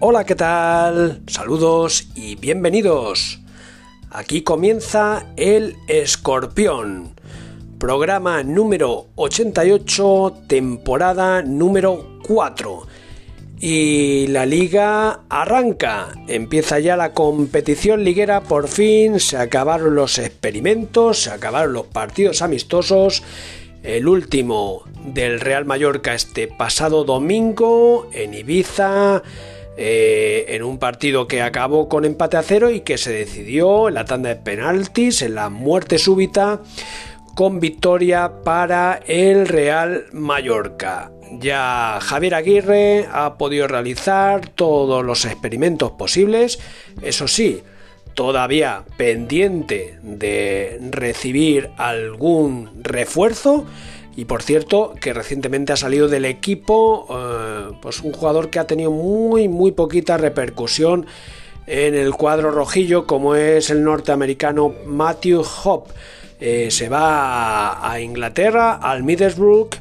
Hola, ¿qué tal? Saludos y bienvenidos. Aquí comienza El Escorpión, programa número 88, temporada número 4. Y la liga arranca, empieza ya la competición liguera, por fin se acabaron los experimentos, se acabaron los partidos amistosos el último del Real Mallorca este pasado domingo en Ibiza, eh, en un partido que acabó con empate a cero y que se decidió en la tanda de penaltis, en la muerte súbita, con victoria para el Real Mallorca. Ya Javier Aguirre ha podido realizar todos los experimentos posibles, eso sí, todavía pendiente de recibir algún refuerzo. Y por cierto, que recientemente ha salido del equipo eh, pues un jugador que ha tenido muy, muy poquita repercusión en el cuadro rojillo, como es el norteamericano Matthew Hope. Eh, se va a Inglaterra, al Middlesbrough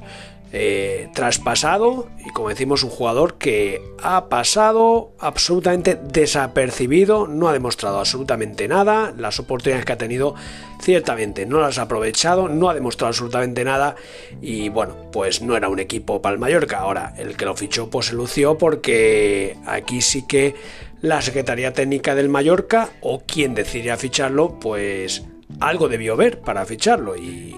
eh, traspasado y como decimos un jugador que ha pasado absolutamente desapercibido, no ha demostrado absolutamente nada, las oportunidades que ha tenido ciertamente no las ha aprovechado, no ha demostrado absolutamente nada y bueno, pues no era un equipo para el Mallorca, ahora el que lo fichó pues se lució porque aquí sí que la Secretaría Técnica del Mallorca o quien decidiera ficharlo pues algo debió ver para ficharlo y,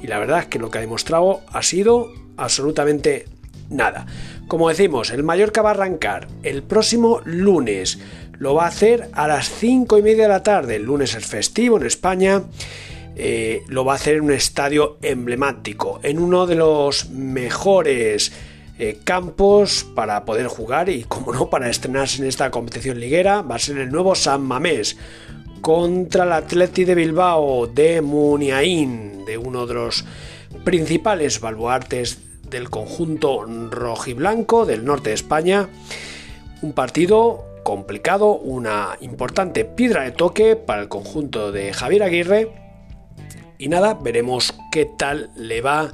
y la verdad es que lo que ha demostrado ha sido absolutamente nada. Como decimos, el Mallorca va a arrancar el próximo lunes. Lo va a hacer a las 5 y media de la tarde. El lunes es festivo en España. Eh, lo va a hacer en un estadio emblemático, en uno de los mejores eh, campos para poder jugar y, como no, para estrenarse en esta competición liguera. Va a ser el nuevo San Mamés contra el Atleti de Bilbao de Muniain, de uno de los principales baluartes del conjunto rojiblanco del norte de España. Un partido complicado, una importante piedra de toque para el conjunto de Javier Aguirre. Y nada, veremos qué tal le va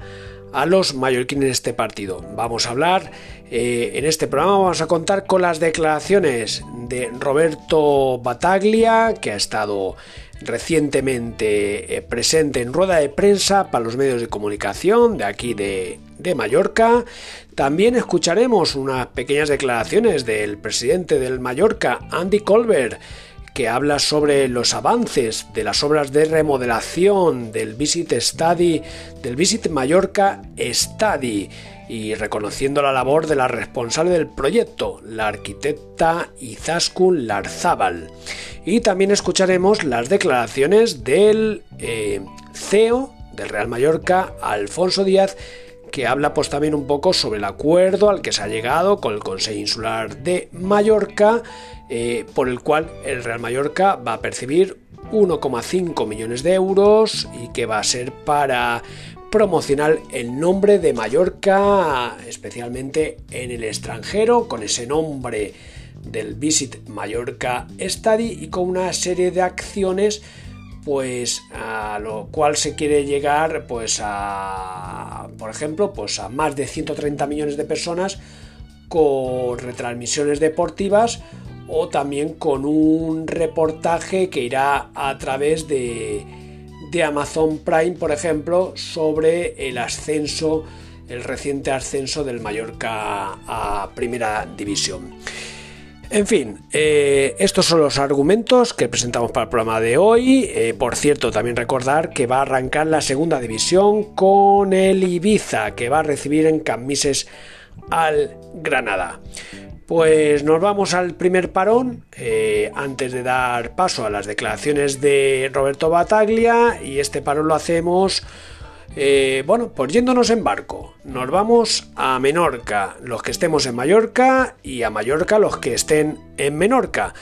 a los mallorquines en este partido. Vamos a hablar eh, en este programa, vamos a contar con las declaraciones de Roberto Bataglia, que ha estado recientemente eh, presente en rueda de prensa para los medios de comunicación de aquí de, de Mallorca. También escucharemos unas pequeñas declaraciones del presidente del Mallorca, Andy Colbert, que habla sobre los avances de las obras de remodelación del Visit Study, del Visit Mallorca Study y reconociendo la labor de la responsable del proyecto, la arquitecta Izaskun Larzábal. Y también escucharemos las declaraciones del eh, CEO del Real Mallorca, Alfonso Díaz, que habla pues también un poco sobre el acuerdo al que se ha llegado con el Consejo Insular de Mallorca, eh, por el cual el Real Mallorca va a percibir 1,5 millones de euros y que va a ser para promocionar el nombre de Mallorca, especialmente en el extranjero, con ese nombre del Visit Mallorca Study y con una serie de acciones pues a lo cual se quiere llegar pues a por ejemplo pues a más de 130 millones de personas con retransmisiones deportivas o también con un reportaje que irá a través de, de Amazon Prime por ejemplo sobre el ascenso el reciente ascenso del Mallorca a primera división en fin, eh, estos son los argumentos que presentamos para el programa de hoy. Eh, por cierto, también recordar que va a arrancar la segunda división con el Ibiza, que va a recibir en Camises al Granada. Pues nos vamos al primer parón, eh, antes de dar paso a las declaraciones de Roberto Bataglia, y este parón lo hacemos eh, bueno, pues yéndonos en barco, nos vamos a Menorca, los que estemos en Mallorca, y a Mallorca los que estén en Menorca.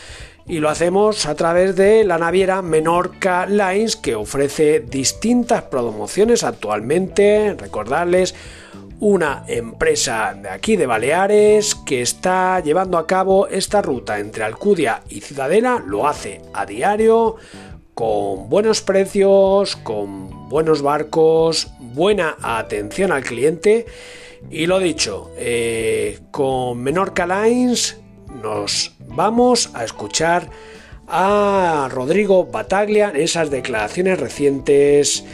Y lo hacemos a través de la naviera Menorca Lines, que ofrece distintas promociones actualmente. Recordarles, una empresa de aquí de Baleares que está llevando a cabo esta ruta entre Alcudia y Ciudadela, lo hace a diario con buenos precios, con buenos barcos, buena atención al cliente y lo dicho, eh, con Menorca Lines nos vamos a escuchar a Rodrigo Bataglia en esas declaraciones recientes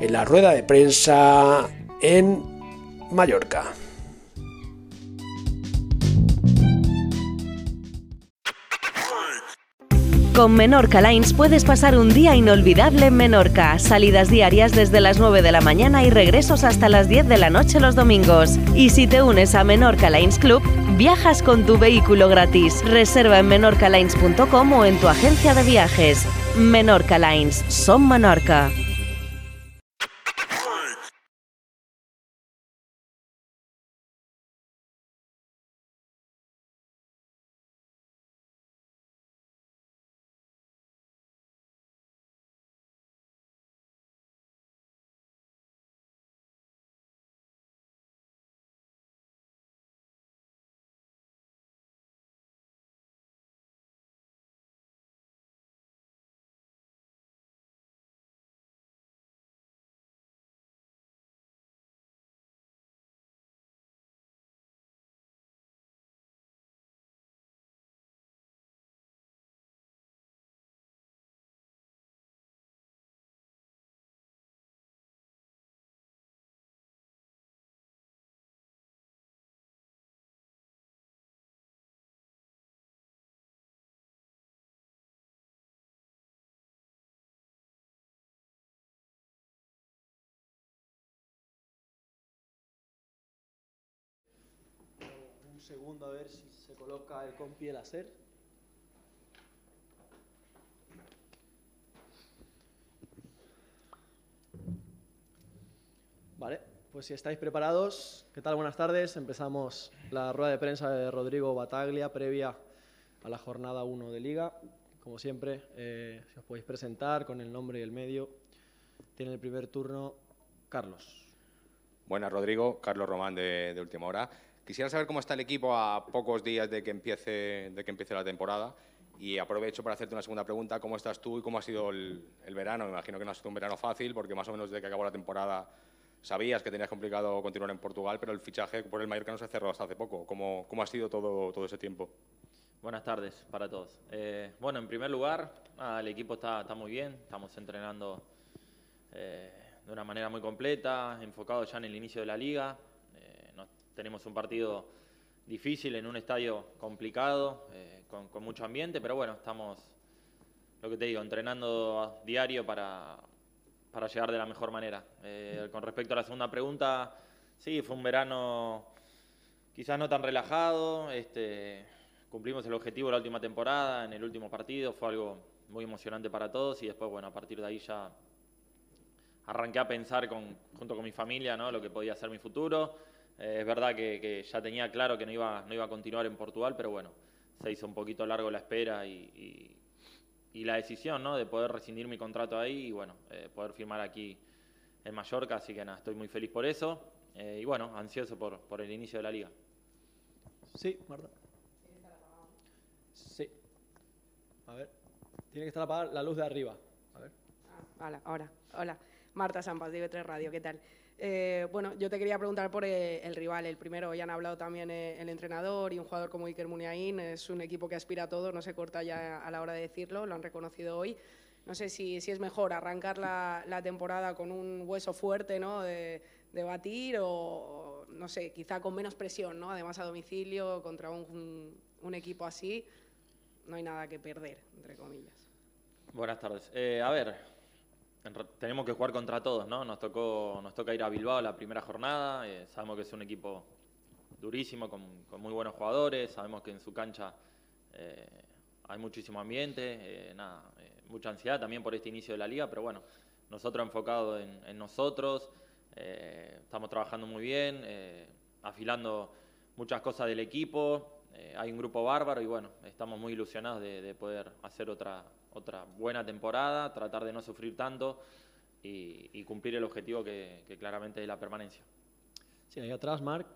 en la rueda de prensa en Mallorca. Con Menorca Lines puedes pasar un día inolvidable en Menorca. Salidas diarias desde las 9 de la mañana y regresos hasta las 10 de la noche los domingos. Y si te unes a Menorca Lines Club, viajas con tu vehículo gratis. Reserva en menorcalines.com o en tu agencia de viajes. Menorca Lines, son Menorca. Segundo a ver si se coloca el compi el hacer. Vale, pues si estáis preparados, ¿qué tal? Buenas tardes. Empezamos la rueda de prensa de Rodrigo Bataglia previa a la jornada 1 de Liga. Como siempre, eh, si os podéis presentar con el nombre y el medio. Tiene el primer turno Carlos. Buenas, Rodrigo. Carlos Román de, de Última Hora. Quisiera saber cómo está el equipo a pocos días de que empiece, la temporada y aprovecho para hacerte una segunda pregunta. ¿Cómo estás tú y cómo ha sido el, verano? Me imagino que no ha sido un verano fácil porque más o menos desde que acabó la temporada sabías que tenías complicado continuar en Portugal, pero el fichaje por el Mallorca no se cerró hasta hace poco. ¿Cómo, cómo ha sido todo, todo ese tiempo? Buenas tardes para todos. Eh, bueno, en primer lugar, el equipo está, está, muy bien, estamos entrenando eh, de una manera muy completa, enfocado ya en el inicio de la liga tenemos un partido difícil en un estadio complicado, eh, con, mucho ambiente, pero bueno, estamos, lo que te digo, entrenando a diario para, para llegar de la mejor manera. Eh, con respecto a la segunda pregunta, sí, fue un verano quizás no tan relajado, este, cumplimos el objetivo la última temporada, en el último partido, fue algo muy emocionante para todos y después, bueno, a partir de ahí ya arranqué a pensar con, junto con mi familia ¿no? lo que podía ser mi futuro. Eh, es verdad que, ya tenía claro que no iba, no iba a continuar en Portugal, pero bueno, se hizo un poquito largo la espera y, la decisión ¿no? de poder rescindir mi contrato ahí y bueno, eh, poder firmar aquí en Mallorca, así que nada, estoy muy feliz por eso eh, y bueno, ansioso por, por, el inicio de la liga. Sí, Marta. Sí. A ver, tiene que estar apagada la luz de arriba. A ver. Ah, hola, ahora. Hola. Marta Sampas, de 3 Radio, ¿qué tal? Eh, bueno, yo te quería preguntar por eh, el rival, el primero, ya han hablado también eh, el entrenador y un jugador como Iker Muniain, es un equipo que aspira a todo, no se corta ya a la hora de decirlo, lo han reconocido hoy. No sé si, si es mejor arrancar la, la, temporada con un hueso fuerte ¿no? de, de, batir o, no sé, quizá con menos presión, ¿no? además a domicilio contra un, un, equipo así, no hay nada que perder, entre comillas. Buenas tardes. a ver, tenemos que jugar contra todos, ¿no? Nos tocó, nos toca ir a Bilbao la primera jornada, eh, sabemos que es un equipo durísimo, con, muy buenos jugadores, sabemos que en su cancha eh, hay muchísimo ambiente, eh, nada, mucha ansiedad también por este inicio de la liga, pero bueno, nosotros enfocados en, nosotros, estamos trabajando muy bien, afilando muchas cosas del equipo, hay un grupo bárbaro y bueno, estamos muy ilusionados de poder hacer otra, otra buena temporada, tratar de no sufrir tanto y, cumplir el objetivo que, claramente es la permanencia. Sí, ahí atrás, Marc.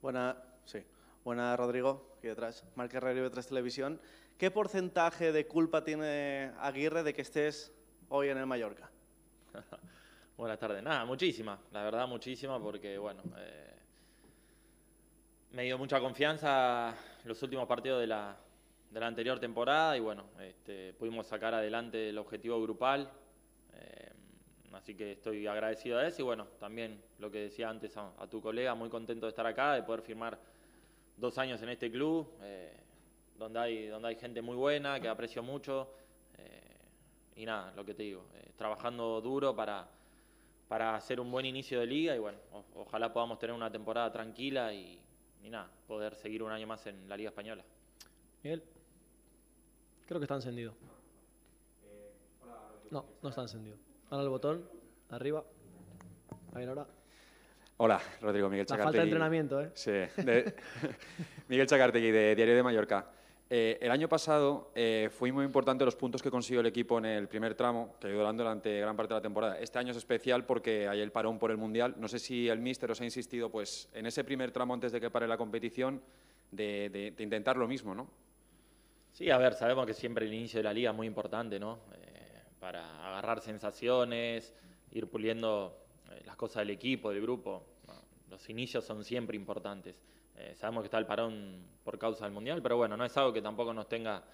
Buena, sí. Buena, Rodrigo, aquí detrás. Marc Herrero de 3 Televisión. ¿Qué porcentaje de culpa tiene Aguirre de que estés hoy en el Mallorca? Buenas tardes. Nada, muchísima. La verdad, muchísima porque, bueno, eh, me dio mucha confianza los últimos partidos de la, la anterior temporada y bueno, este, pudimos sacar adelante el objetivo grupal. Eh, así que estoy agradecido a eso y bueno, también lo que decía antes a, tu colega, muy contento de estar acá, de poder firmar dos años en este club, eh, donde, hay, donde hay gente muy buena, que aprecio mucho. y nada, lo que te digo, trabajando duro para, para hacer un buen inicio de liga y bueno, ojalá podamos tener una temporada tranquila y, y nada, poder seguir un año más en la Liga Española. Miguel, creo que está encendido. No, no está encendido. Ahora el botón, arriba. Ahí ahora. Hola, Rodrigo Miguel Chacartegui. falta de entrenamiento, ¿eh? Sí, Miguel Chacartegui, de Diario de Mallorca. Eh, el año pasado eh, fue muy importante los puntos que consiguió el equipo en el primer tramo, que ayudó durante gran parte de la temporada. Este año es especial porque hay el parón por el Mundial. No sé si el míster os ha insistido pues, en ese primer tramo antes de que pare la competición de, intentar lo mismo, ¿no? Sí, a ver, sabemos que siempre el inicio de la liga es muy importante, ¿no? Eh, para agarrar sensaciones, ir puliendo las cosas del equipo, del grupo. Los inicios son siempre importantes. Eh, sabemos que está el parón por causa del Mundial, pero bueno, no es algo que tampoco nos tenga,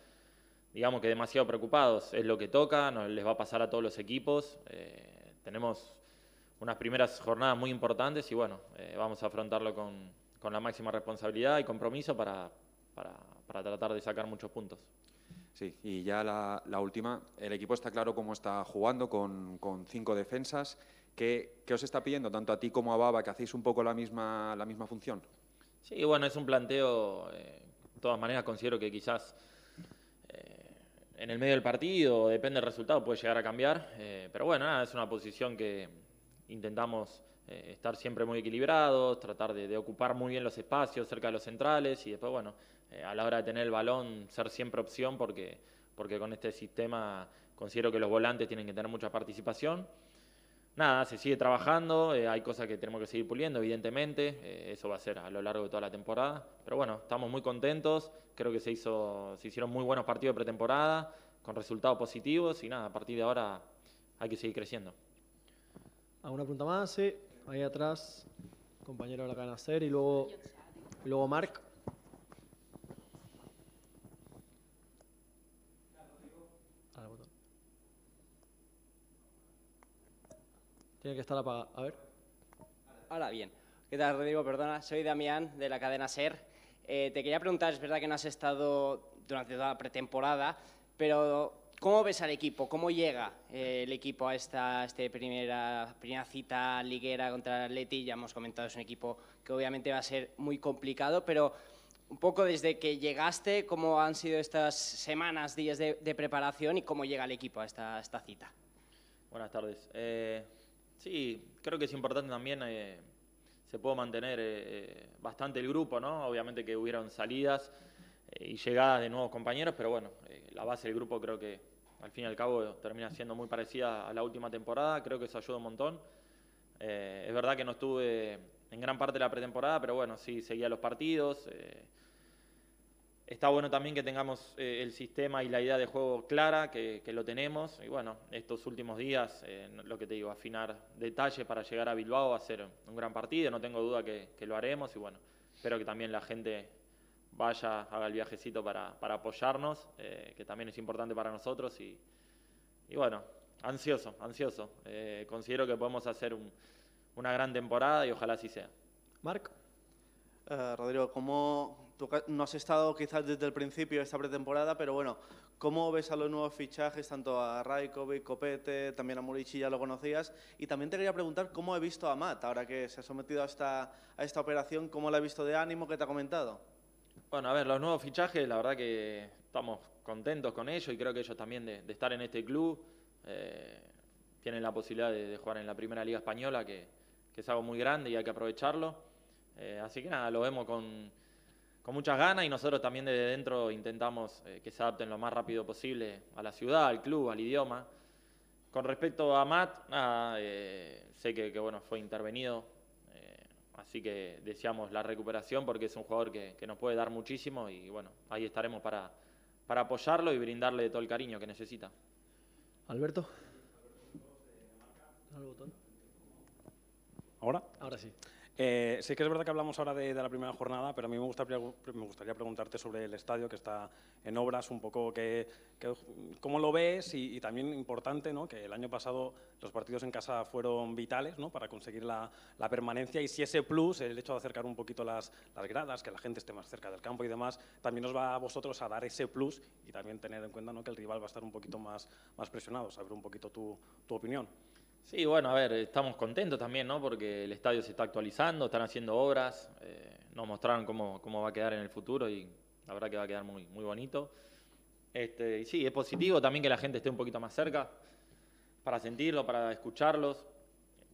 digamos que demasiado preocupados. Es lo que toca, nos les va a pasar a todos los equipos. Eh, tenemos unas primeras jornadas muy importantes y bueno, eh, vamos a afrontarlo con, la máxima responsabilidad y compromiso para, para, para, tratar de sacar muchos puntos. Sí, y ya la, la última, el equipo está claro cómo está jugando con, con cinco defensas. ¿Qué, ¿Qué, os está pidiendo tanto a ti como a Baba que hacéis un poco la misma, la misma función? Sí, bueno, es un planteo, eh, de todas maneras considero que quizás eh, en el medio del partido, depende del resultado, puede llegar a cambiar, eh, pero bueno, es una posición que intentamos estar siempre muy equilibrados, tratar de, ocupar muy bien los espacios cerca de los centrales y después, bueno, a la hora de tener el balón, ser siempre opción porque, porque con este sistema considero que los volantes tienen que tener mucha participación nada, se sigue trabajando, eh, hay cosas que tenemos que seguir puliendo, evidentemente, eh, eso va a ser a lo largo de toda la temporada, pero bueno, estamos muy contentos, creo que se, hizo, se hicieron muy buenos partidos de pretemporada, con resultados positivos y nada, a partir de ahora hay que seguir creciendo. ¿Alguna pregunta más? Ahí atrás, compañero de la cadena SER y luego, y luego Marc. Tiene que estar apagado. A ver. Ahora bien. ¿Qué tal, Rodrigo? Perdona, soy Damián de la cadena SER. Eh, te quería preguntar, es verdad que no has estado durante toda la pretemporada, pero ¿cómo ves al equipo? ¿Cómo llega eh, el equipo a esta este primera, primera cita liguera contra el Atleti? Ya hemos comentado, es un equipo que obviamente va a ser muy complicado, pero un poco desde que llegaste, ¿cómo han sido estas semanas, días de, preparación y cómo llega el equipo a esta, esta cita? Buenas tardes. Eh, Sí, creo que es importante también, eh, se puede mantener eh, eh, bastante el grupo, ¿no? Obviamente que hubieron salidas y llegadas de nuevos compañeros, pero bueno, la base del grupo creo que al fin y al cabo termina siendo muy parecida a la última temporada, creo que eso ayuda un montón. es verdad que no estuve en gran parte de la pretemporada, pero bueno, sí seguía los partidos. Está bueno también que tengamos eh, el sistema y la idea de juego clara, que, lo tenemos. Y bueno, estos últimos días, eh, lo que te digo, afinar detalles para llegar a Bilbao a hacer un gran partido. No tengo duda que, lo haremos. Y bueno, espero que también la gente vaya, haga el viajecito para, apoyarnos, eh, que también es importante para nosotros. Y, bueno, ansioso, ansioso. considero que podemos hacer una gran temporada y ojalá así sea. Marc. Rodrigo, ¿cómo Tú no has estado quizás desde el principio de esta pretemporada, pero bueno, ¿cómo ves a los nuevos fichajes, tanto a Raikovic, Copete, también a Murici, ya lo conocías? Y también te quería preguntar cómo he visto a Matt, ahora que se ha sometido a esta, a esta operación, ¿cómo la ha visto de ánimo? ¿Qué te ha comentado? Bueno, a ver, los nuevos fichajes, la verdad que estamos contentos con ellos y creo que ellos también de, estar en este club eh, tienen la posibilidad de, jugar en la primera liga española, que, es algo muy grande y hay que aprovecharlo. Eh, así que nada, lo vemos con con muchas ganas y nosotros también desde dentro intentamos eh, que se adapten lo más rápido posible a la ciudad, al club, al idioma. Con respecto a Matt, eh, sé que, bueno, fue intervenido, eh, así que deseamos la recuperación porque es un jugador que, nos puede dar muchísimo y bueno, ahí estaremos para, para apoyarlo y brindarle todo el cariño que necesita. Alberto. ¿Ahora? Ahora sí. Eh, sé que es verdad que hablamos ahora de, la primera jornada, pero a mí me, gustaría preguntarte sobre el estadio que está en obras, un poco que, cómo lo ves y, también importante ¿no? que el año pasado los partidos en casa fueron vitales ¿no? para conseguir la, permanencia y si ese plus, el hecho de acercar un poquito las, gradas, que la gente esté más cerca del campo y demás, también nos va a vosotros a dar ese plus y también tener en cuenta ¿no? que el rival va a estar un poquito más, más presionado, saber un poquito tu opinión. Sí, bueno, a ver, estamos contentos también, ¿no? Porque el estadio se está actualizando, están haciendo obras, eh, nos mostraron cómo, cómo, va a quedar en el futuro y la verdad que va a quedar muy, muy bonito. Este, y sí, es positivo también que la gente esté un poquito más cerca para sentirlo, para escucharlos.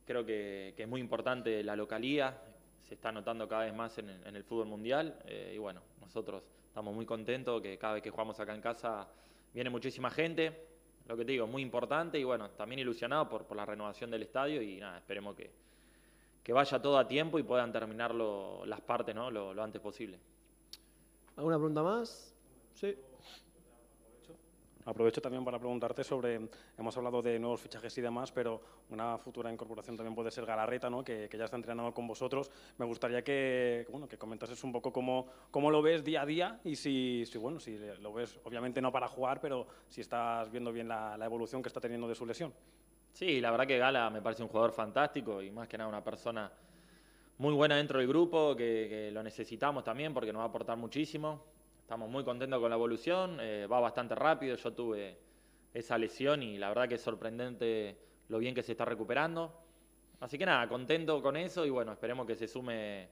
Creo que, es muy importante la localía, se está notando cada vez más en, el fútbol mundial eh, y bueno, nosotros estamos muy contentos que cada vez que jugamos acá en casa viene muchísima gente lo que te digo, muy importante y bueno, también ilusionado por, por la renovación del estadio y nada, esperemos que, que vaya todo a tiempo y puedan terminarlo las partes ¿no? lo, lo antes posible. ¿Alguna pregunta más? Sí. Aprovecho también para preguntarte sobre, hemos hablado de nuevos fichajes y demás, pero una futura incorporación también puede ser Galarreta, ¿no? que, ya está entrenando con vosotros. Me gustaría que, bueno, que comentases un poco cómo, cómo lo ves día a día y si, si, bueno, si lo ves, obviamente no para jugar, pero si estás viendo bien la, evolución que está teniendo de su lesión. Sí, la verdad que Gala me parece un jugador fantástico y más que nada una persona muy buena dentro del grupo, que, que lo necesitamos también porque nos va a aportar muchísimo estamos muy contentos con la evolución, eh, va bastante rápido, yo tuve esa lesión y la verdad que es sorprendente lo bien que se está recuperando. Así que nada, contento con eso y bueno, esperemos que se sume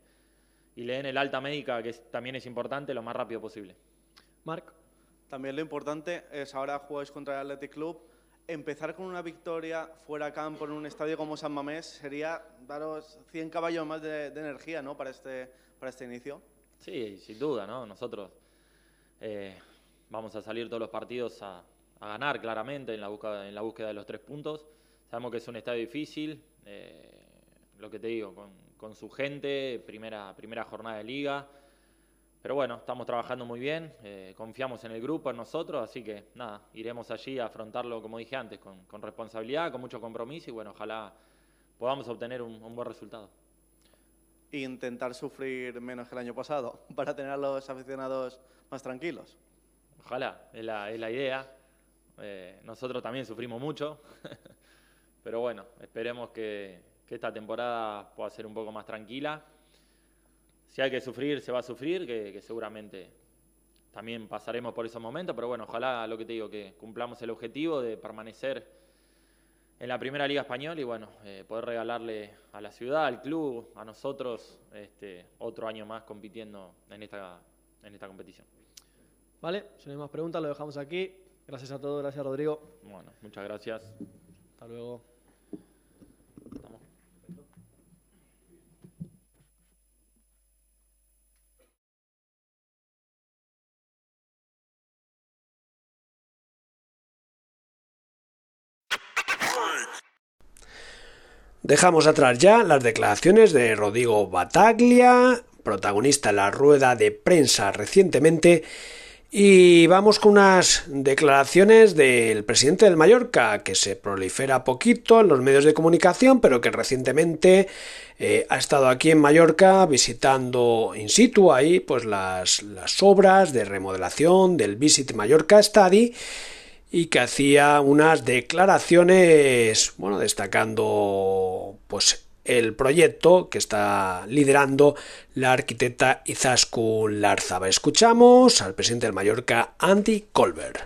y le den el alta médica, que también es importante, lo más rápido posible. Marc. También lo importante es ahora jugáis contra el Athletic Club. Empezar con una victoria fuera a campo en un estadio como San Mamés sería daros 100 caballos más de, energía ¿no? para, este, para este inicio. Sí, sin duda, ¿no? Nosotros eh, vamos a salir todos los partidos a, ganar claramente en la, búsqueda, en la búsqueda de los tres puntos. Sabemos que es un estadio difícil, eh, lo que te digo, con, su gente, primera, primera jornada de liga. Pero bueno, estamos trabajando muy bien, eh, confiamos en el grupo, en nosotros, así que nada, iremos allí a afrontarlo, como dije antes, con, responsabilidad, con mucho compromiso y bueno, ojalá podamos obtener un buen resultado. E intentar sufrir menos que el año pasado para tener a los aficionados más tranquilos. Ojalá, es la, es la idea. Eh, nosotros también sufrimos mucho, pero bueno, esperemos que, esta temporada pueda ser un poco más tranquila. Si hay que sufrir, se va a sufrir, que, seguramente también pasaremos por esos momentos, pero bueno, ojalá lo que te digo, que cumplamos el objetivo de permanecer en la primera Liga Española y bueno, eh, poder regalarle a la ciudad, al club, a nosotros, este, otro año más compitiendo en esta, en esta competición. Vale, si no hay más preguntas, lo dejamos aquí. Gracias a todos, gracias Rodrigo. Bueno, muchas gracias. Hasta luego. Dejamos atrás ya las declaraciones de Rodrigo Bataglia, protagonista en la rueda de prensa recientemente, y vamos con unas declaraciones del presidente del Mallorca, que se prolifera poquito en los medios de comunicación, pero que recientemente eh, ha estado aquí en Mallorca visitando in situ ahí pues las, las obras de remodelación del Visit Mallorca Study y que hacía unas declaraciones, bueno, destacando pues el proyecto que está liderando la arquitecta Izaskun Larzaba. Escuchamos al presidente del Mallorca, Andy Colbert.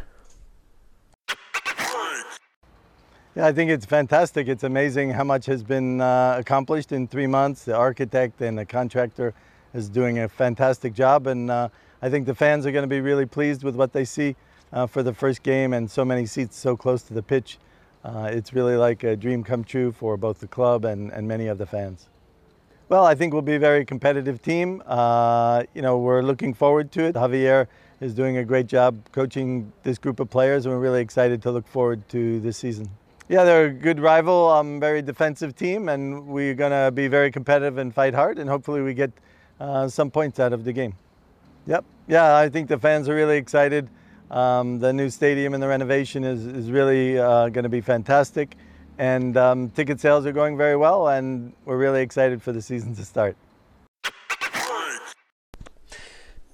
Yeah, I think it's fantastic. It's amazing how much has been uh, accomplished in three months. The architect and the contractor is doing a fantastic job, and uh, I think the fans are going to be really pleased with what they see uh, for the first game and so many seats so close to the pitch. Uh, it's really like a dream come true for both the club and, and many of the fans. Well, I think we'll be a very competitive team. Uh, you know, we're looking forward to it. Javier is doing a great job coaching this group of players, and we're really excited to look forward to this season. Yeah, they're a good rival, um, very defensive team, and we're going to be very competitive and fight hard, and hopefully we get uh, some points out of the game. Yep. Yeah, I think the fans are really excited. Um, the new stadium and the renovation is, is really uh, going to be fantastic. and um, ticket sales are going very well, and we're really excited for the season to start.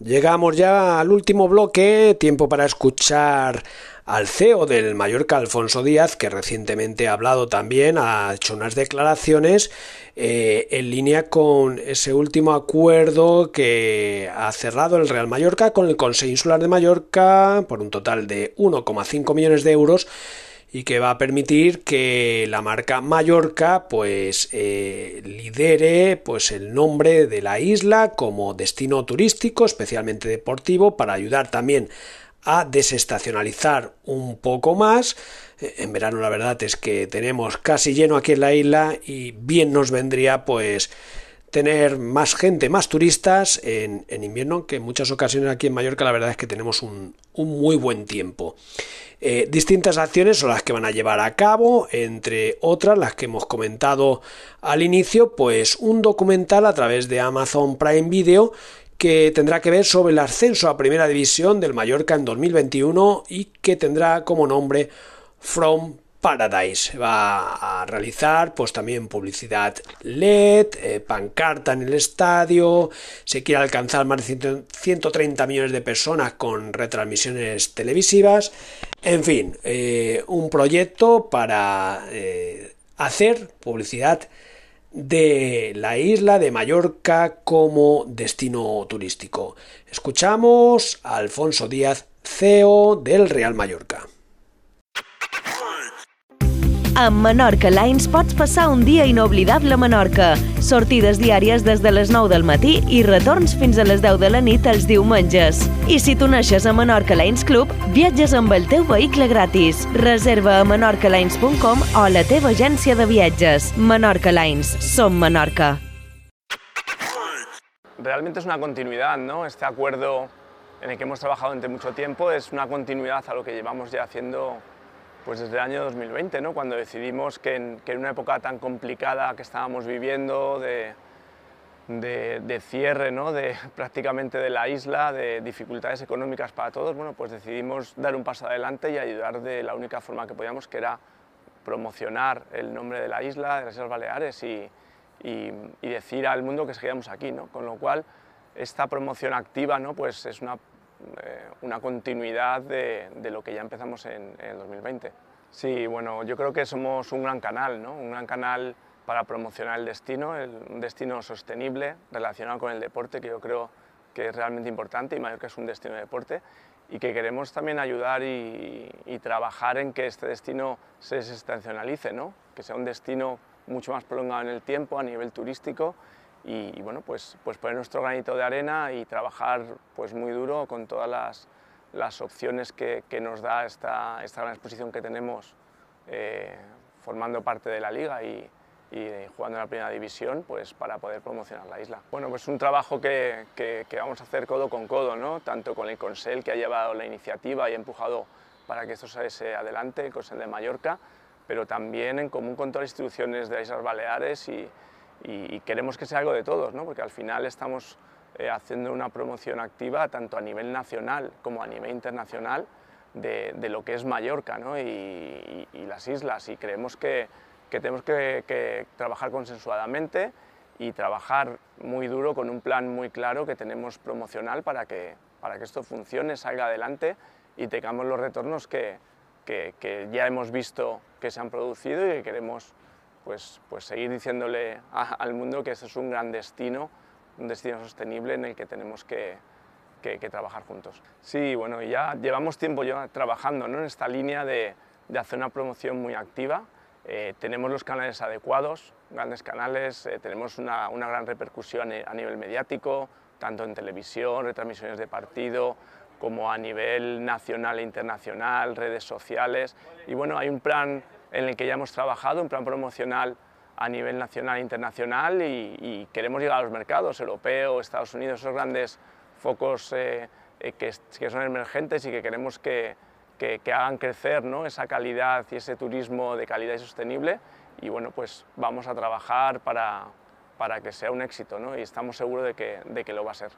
Llegamos ya al último bloque, tiempo para escuchar al CEO del Mallorca, Alfonso Díaz, que recientemente ha hablado también, ha hecho unas declaraciones eh, en línea con ese último acuerdo que ha cerrado el Real Mallorca con el Consejo Insular de Mallorca por un total de 1,5 millones de euros y que va a permitir que la marca Mallorca pues eh, lidere pues el nombre de la isla como destino turístico especialmente deportivo para ayudar también a desestacionalizar un poco más eh, en verano la verdad es que tenemos casi lleno aquí en la isla y bien nos vendría pues tener más gente, más turistas en, invierno, que en muchas ocasiones aquí en Mallorca la verdad es que tenemos un, un muy buen tiempo. Eh, distintas acciones son las que van a llevar a cabo, entre otras las que hemos comentado al inicio, pues un documental a través de Amazon Prime Video que tendrá que ver sobre el ascenso a Primera División del Mallorca en 2021 y que tendrá como nombre From Paradise. Va a realizar pues también publicidad LED, eh, pancarta en el estadio, se quiere alcanzar más de 130 millones de personas con retransmisiones televisivas. En fin, eh, un proyecto para eh, hacer publicidad de la isla de Mallorca como destino turístico. Escuchamos a Alfonso Díaz, CEO del Real Mallorca. Amb Menorca Lines pots passar un dia inoblidable a Menorca. Sortides diàries des de les 9 del matí i retorns fins a les 10 de la nit els diumenges. I si tu naixes a Menorca Lines Club, viatges amb el teu vehicle gratis. Reserva a menorcalines.com o a la teva agència de viatges. Menorca Lines. Som Menorca. Realmente es una continuidad, ¿no? Este acuerdo en el que hemos trabajado durante mucho tiempo es una continuidad a lo que llevamos ya haciendo pues desde el año 2020, ¿no? cuando decidimos que en, una época tan complicada que estábamos viviendo, de, de, cierre ¿no? de, prácticamente de la isla, de dificultades económicas para todos, bueno, pues decidimos dar un paso adelante y ayudar de la única forma que podíamos, que era promocionar el nombre de la isla, de las Islas Baleares y, y, decir al mundo que seguíamos aquí. ¿no? Con lo cual, esta promoción activa ¿no? pues es una eh, una continuidad de, lo que ya empezamos en, el 2020. Sí, bueno, yo creo que somos un gran canal, ¿no? un gran canal para promocionar el destino, un destino sostenible relacionado con el deporte, que yo creo que es realmente importante y Mallorca es un destino de deporte y que queremos también ayudar y, trabajar en que este destino se desestacionalice, ¿no? que sea un destino mucho más prolongado en el tiempo a nivel turístico y, bueno, pues, pues poner nuestro granito de arena y trabajar pues muy duro con todas las, las opciones que, que, nos da esta, esta, gran exposición que tenemos eh, formando parte de la liga y, y, jugando en la primera división pues para poder promocionar la isla. Bueno, pues un trabajo que, que, que vamos a hacer codo con codo, ¿no? tanto con el Consell que ha llevado la iniciativa y ha empujado para que esto se adelante, el Consell de Mallorca, pero también en común con todas las instituciones de las Islas Baleares y, y, queremos que sea algo de todos, ¿no? porque al final estamos eh, haciendo una promoción activa tanto a nivel nacional como a nivel internacional de, lo que es Mallorca ¿no? y, las islas y creemos que, tenemos que, que, trabajar consensuadamente y trabajar muy duro con un plan muy claro que tenemos promocional para que, para que esto funcione, salga adelante y tengamos los retornos que, que ya hemos visto que se han producido y que queremos pues, pues seguir diciéndole al mundo que este es un gran destino, un destino sostenible en el que tenemos que, que, trabajar juntos. Sí, bueno, ya llevamos tiempo ya trabajando ¿no? en esta línea de, de, hacer una promoción muy activa. Eh, tenemos los canales adecuados, grandes canales, eh, tenemos una, una, gran repercusión a nivel mediático, tanto en televisión, retransmisiones de partido, como a nivel nacional e internacional, redes sociales. Y bueno, hay un plan en el que ya hemos trabajado, un plan promocional a nivel nacional e internacional y, queremos llegar a los mercados europeos, Estados Unidos, esos grandes focos eh, eh, que, son emergentes y que queremos que, hagan crecer ¿no? esa calidad y ese turismo de calidad y sostenible y bueno, pues vamos a trabajar para, para que sea un éxito ¿no? y estamos seguros de que, de que lo va a ser.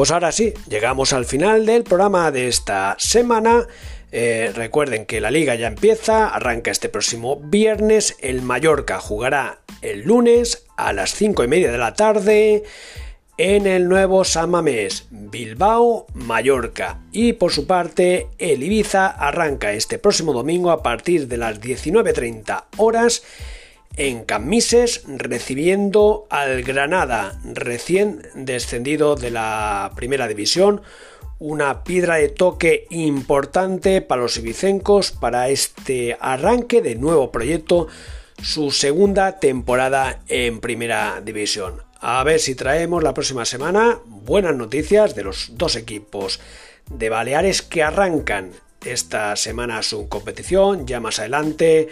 Pues ahora sí, llegamos al final del programa de esta semana. Eh, recuerden que la liga ya empieza, arranca este próximo viernes. El Mallorca jugará el lunes a las 5 y media de la tarde en el nuevo San Mamés, Bilbao, Mallorca. Y por su parte, el Ibiza arranca este próximo domingo a partir de las 19.30 horas en Camises recibiendo al Granada, recién descendido de la primera división. Una piedra de toque importante para los ibicencos para este arranque de nuevo proyecto, su segunda temporada en primera división. A ver si traemos la próxima semana buenas noticias de los dos equipos de Baleares que arrancan esta semana su competición. Ya más adelante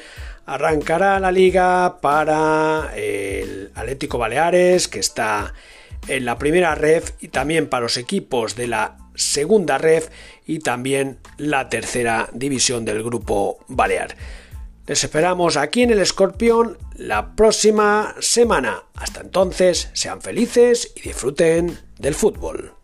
arrancará la liga para el Atlético Baleares que está en la primera ref y también para los equipos de la segunda ref y también la tercera división del grupo Balear. Les esperamos aquí en el Escorpión la próxima semana. Hasta entonces, sean felices y disfruten del fútbol.